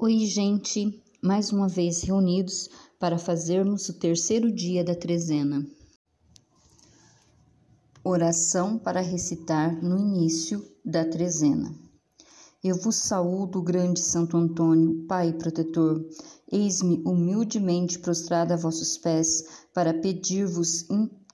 Oi, gente, mais uma vez reunidos para fazermos o terceiro dia da trezena. Oração para recitar no início da trezena. Eu vos saúdo, grande Santo Antônio, Pai protetor. Eis-me humildemente prostrada a vossos pés para pedir-vos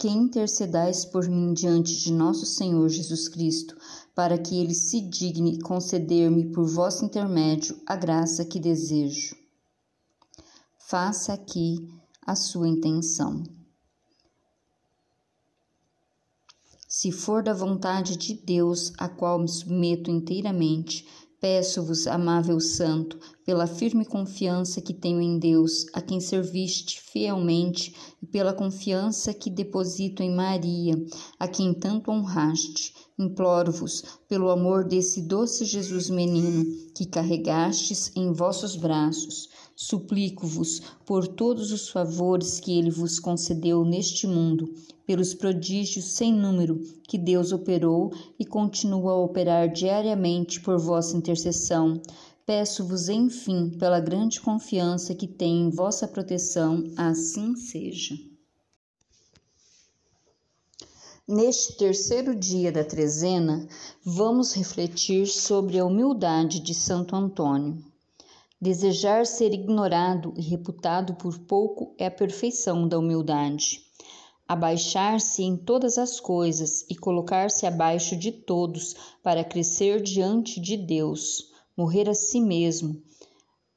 que intercedais por mim diante de nosso Senhor Jesus Cristo, para que ele se digne conceder-me por vosso intermédio a graça que desejo. Faça aqui a sua intenção. Se for da vontade de Deus, a qual me submeto inteiramente, Peço-vos, amável Santo, pela firme confiança que tenho em Deus, a quem serviste fielmente, e pela confiança que deposito em Maria, a quem tanto honraste, imploro-vos, pelo amor desse doce Jesus menino, que carregastes em vossos braços, Suplico-vos por todos os favores que ele vos concedeu neste mundo, pelos prodígios sem número que Deus operou e continua a operar diariamente por vossa intercessão. Peço-vos, enfim, pela grande confiança que tenho em vossa proteção, assim seja. Neste terceiro dia da trezena, vamos refletir sobre a humildade de Santo Antônio. Desejar ser ignorado e reputado por pouco é a perfeição da humildade. Abaixar-se em todas as coisas e colocar-se abaixo de todos para crescer diante de Deus, morrer a si mesmo,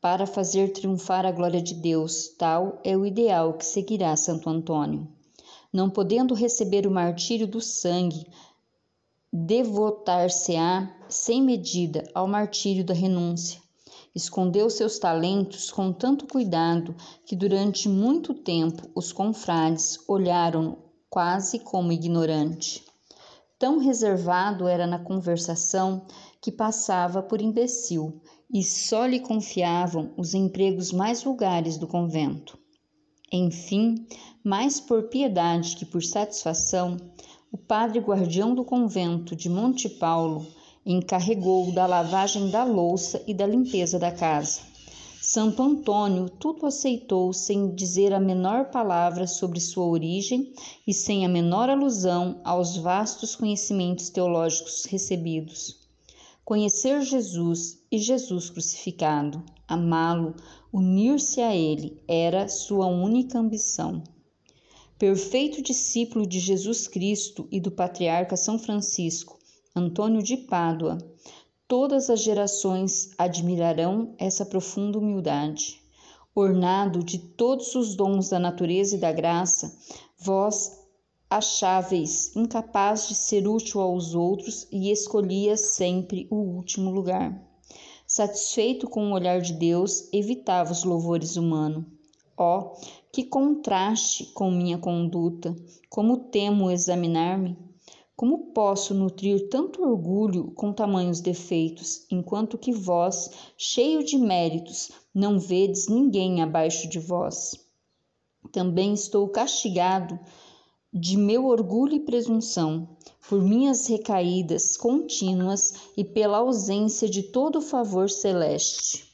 para fazer triunfar a glória de Deus, tal é o ideal que seguirá Santo Antônio. Não podendo receber o martírio do sangue, devotar-se-á sem medida ao martírio da renúncia Escondeu seus talentos com tanto cuidado que durante muito tempo os confrades olharam quase como ignorante. Tão reservado era na conversação que passava por imbecil e só lhe confiavam os empregos mais vulgares do convento. Enfim, mais por piedade que por satisfação, o padre guardião do convento de Monte Paulo encarregou da lavagem da louça e da limpeza da casa. Santo Antônio tudo aceitou sem dizer a menor palavra sobre sua origem e sem a menor alusão aos vastos conhecimentos teológicos recebidos. Conhecer Jesus e Jesus crucificado, amá-lo, unir-se a ele, era sua única ambição. Perfeito discípulo de Jesus Cristo e do patriarca São Francisco, Antônio de Pádua. Todas as gerações admirarão essa profunda humildade. Ornado de todos os dons da natureza e da graça, vós acháveis incapaz de ser útil aos outros e escolhias sempre o último lugar. Satisfeito com o olhar de Deus, evitava os louvores humanos. Ó, oh, que contraste com minha conduta! Como temo examinar-me! Como posso nutrir tanto orgulho com tamanhos defeitos, enquanto que vós, cheio de méritos, não vedes ninguém abaixo de vós? Também estou castigado de meu orgulho e presunção, por minhas recaídas contínuas e pela ausência de todo o favor celeste.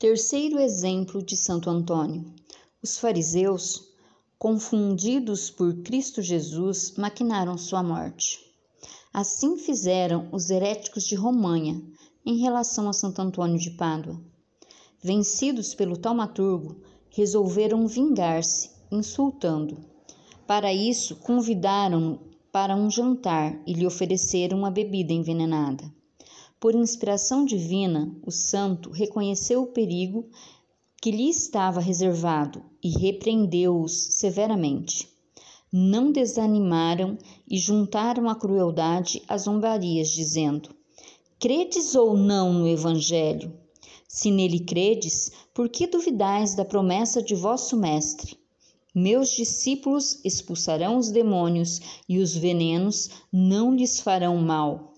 Terceiro exemplo de Santo Antônio. Os fariseus confundidos por Cristo Jesus, maquinaram sua morte. Assim fizeram os heréticos de Romanha em relação a Santo Antônio de Pádua. Vencidos pelo taumaturgo, resolveram vingar-se, insultando. Para isso, convidaram-no para um jantar e lhe ofereceram uma bebida envenenada. Por inspiração divina, o santo reconheceu o perigo que lhe estava reservado e repreendeu-os severamente. Não desanimaram e juntaram a crueldade às zombarias, dizendo: Credes ou não no Evangelho? Se nele credes, por que duvidais da promessa de vosso Mestre? Meus discípulos expulsarão os demônios e os venenos não lhes farão mal.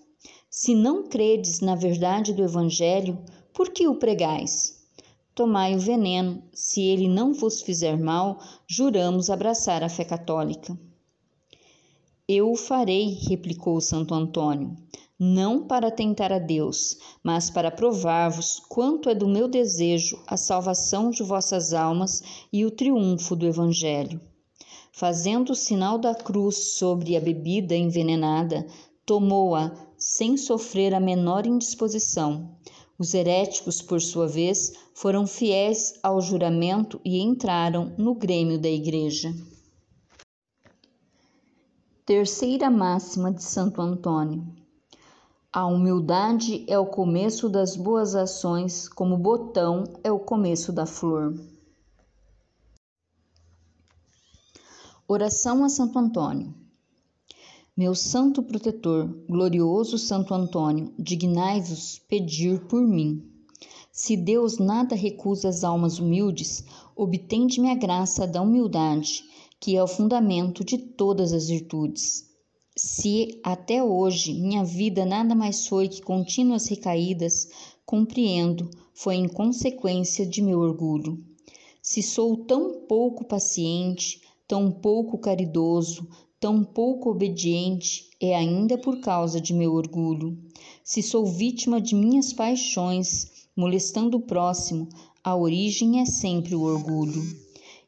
Se não credes na verdade do Evangelho, por que o pregais? Tomai o veneno, se ele não vos fizer mal, juramos abraçar a fé católica. Eu o farei, replicou Santo Antônio. não para tentar a Deus, mas para provar-vos quanto é do meu desejo a salvação de vossas almas e o triunfo do Evangelho. Fazendo o sinal da cruz sobre a bebida envenenada, tomou-a sem sofrer a menor indisposição. Os heréticos, por sua vez, foram fiéis ao juramento e entraram no grêmio da Igreja. Terceira máxima de Santo Antônio. A humildade é o começo das boas ações, como o botão é o começo da flor. Oração a Santo Antônio. Meu santo protetor, glorioso Santo Antônio, dignai-vos pedir por mim. Se Deus nada recusa às almas humildes, obtende-me a graça da humildade, que é o fundamento de todas as virtudes. Se até hoje minha vida nada mais foi que contínuas recaídas, compreendo, foi em consequência de meu orgulho. Se sou tão pouco paciente, tão pouco caridoso, tão pouco obediente, é ainda por causa de meu orgulho. Se sou vítima de minhas paixões, molestando o próximo, a origem é sempre o orgulho.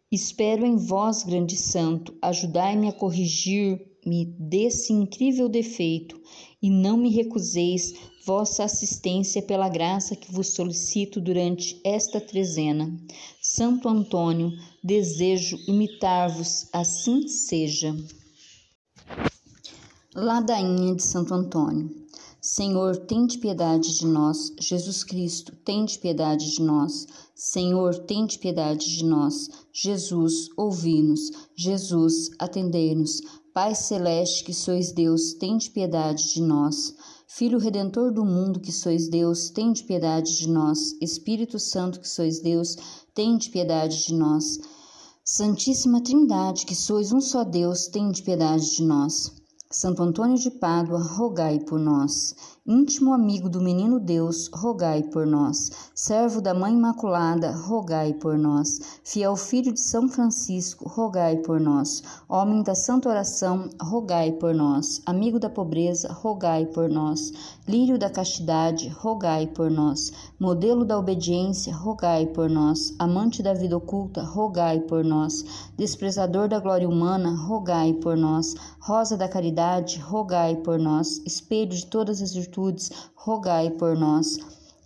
Espero em vós, grande santo, ajudai-me a corrigir-me desse incrível defeito e não me recuseis vossa assistência pela graça que vos solicito durante esta trezena. Santo Antônio, desejo imitar-vos, assim seja. Ladainha de Santo Antônio. Senhor, tende piedade de nós. Jesus Cristo, tende piedade de nós. Senhor, tende piedade de nós. Jesus, ouvi-nos. Jesus, atendei-nos. Pai celeste, que sois Deus, tende piedade de nós. Filho redentor do mundo, que sois Deus, tende piedade de nós. Espírito Santo, que sois Deus, tende piedade de nós. Santíssima Trindade, que sois um só Deus, tende piedade de nós. Santo Antônio de Pádua, rogai por nós. Íntimo amigo do menino Deus, rogai por nós. Servo da Mãe Imaculada, rogai por nós. Fiel filho de São Francisco, rogai por nós. Homem da Santa Oração, rogai por nós. Amigo da pobreza, rogai por nós. Lírio da castidade, rogai por nós. Modelo da obediência, rogai por nós. Amante da vida oculta, rogai por nós. Desprezador da glória humana, rogai por nós. Rosa da caridade, rogai por nós. Espelho de todas as virtudes, rogai por nós.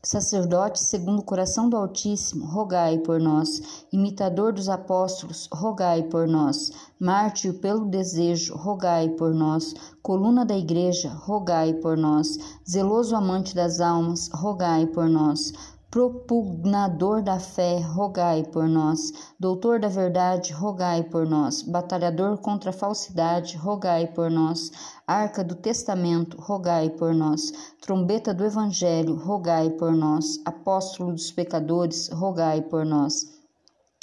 Sacerdote segundo o coração do Altíssimo, rogai por nós. Imitador dos apóstolos, rogai por nós. Mártir pelo desejo, rogai por nós. Coluna da Igreja, rogai por nós. Zeloso amante das almas, rogai por nós propugnador da fé, rogai por nós. Doutor da verdade, rogai por nós. Batalhador contra a falsidade, rogai por nós. Arca do testamento, rogai por nós. Trombeta do evangelho, rogai por nós. Apóstolo dos pecadores, rogai por nós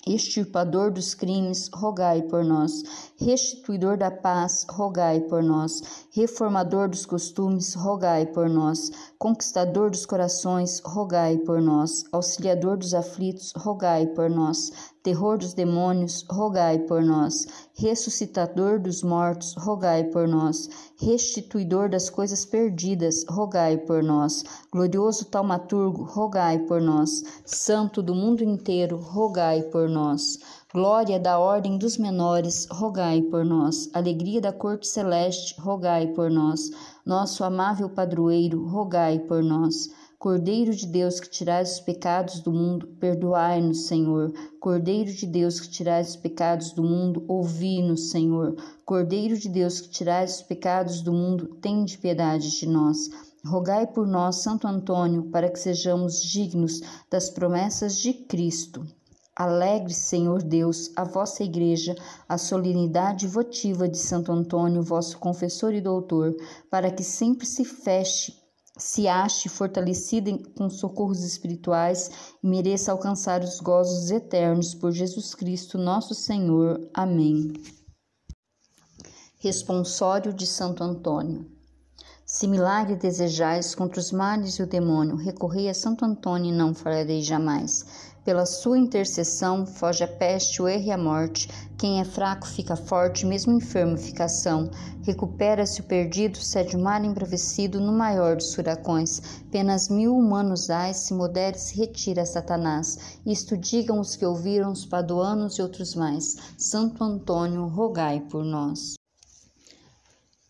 extirpador dos crimes, rogai por nós. Restituidor da paz, rogai por nós. Reformador dos costumes, rogai por nós. Conquistador dos corações, rogai por nós. Auxiliador dos aflitos, rogai por nós terror dos demônios, rogai por nós. Ressuscitador dos mortos, rogai por nós. Restituidor das coisas perdidas, rogai por nós. Glorioso taumaturgo, rogai por nós. Santo do mundo inteiro, rogai por nós. Glória da ordem dos menores, rogai por nós. Alegria da corte celeste, rogai por nós. Nosso amável padroeiro, rogai por nós. Cordeiro de Deus que tirais os pecados do mundo, perdoai-nos, Senhor. Cordeiro de Deus que tirais os pecados do mundo, ouvi-nos, Senhor. Cordeiro de Deus que tirais os pecados do mundo, tende piedade de nós. Rogai por nós, Santo Antônio, para que sejamos dignos das promessas de Cristo. Alegre, Senhor Deus, a vossa Igreja, a solenidade votiva de Santo Antônio, vosso confessor e doutor, para que sempre se feche se ache fortalecida com socorros espirituais e mereça alcançar os gozos eternos por Jesus Cristo, nosso Senhor. Amém. Responsório de Santo Antônio. Se milagre desejais contra os males e o demônio, recorrei a Santo Antônio e não falharei jamais. Pela sua intercessão, foge a peste, o erro e a morte. Quem é fraco fica forte, mesmo enfermo fica são. Recupera-se o perdido, cede o mar embravecido no maior dos furacões. Penas mil humanos ais, se modere se retira Satanás. Isto digam os que ouviram os paduanos e outros mais. Santo Antônio, rogai por nós.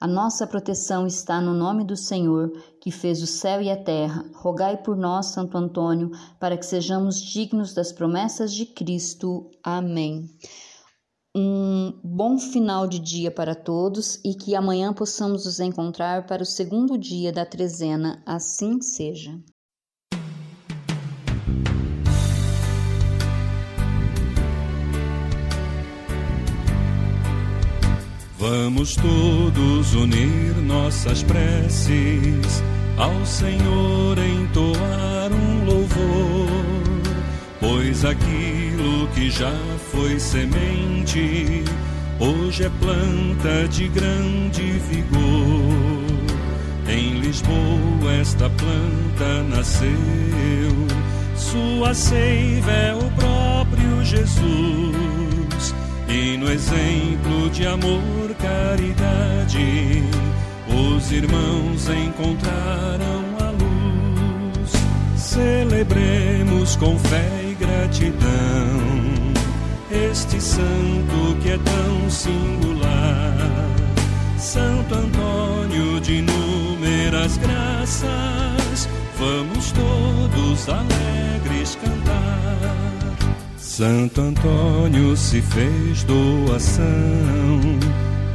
A nossa proteção está no nome do Senhor, que fez o céu e a terra. Rogai por nós, Santo Antônio, para que sejamos dignos das promessas de Cristo. Amém. Um bom final de dia para todos e que amanhã possamos nos encontrar para o segundo dia da trezena. Assim seja. Vamos todos unir nossas preces ao Senhor entoar um louvor, pois aquilo que já foi semente hoje é planta de grande vigor. Em Lisboa esta planta nasceu, sua seiva é o próprio Jesus. E no exemplo de amor caridade, os irmãos encontraram a luz. Celebremos com fé e gratidão este santo que é tão singular. Santo Antônio de inúmeras graças, vamos todos alegres cantar. Santo Antônio se fez doação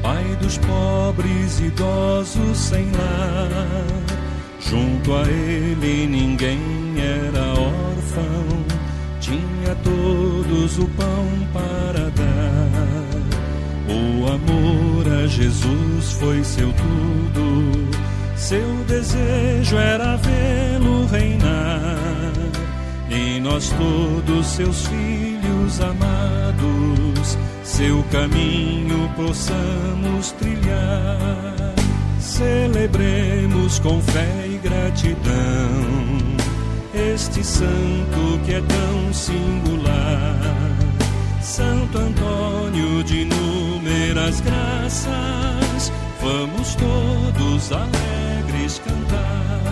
Pai dos pobres, idosos sem lar. Junto a ele ninguém era órfão, tinha todos o pão para dar. O amor a Jesus foi seu tudo, seu desejo era vê-lo reinar. Nós todos seus filhos amados seu caminho possamos trilhar. Celebremos com fé e gratidão este santo que é tão singular. Santo Antônio de inúmeras graças, vamos todos alegres cantar.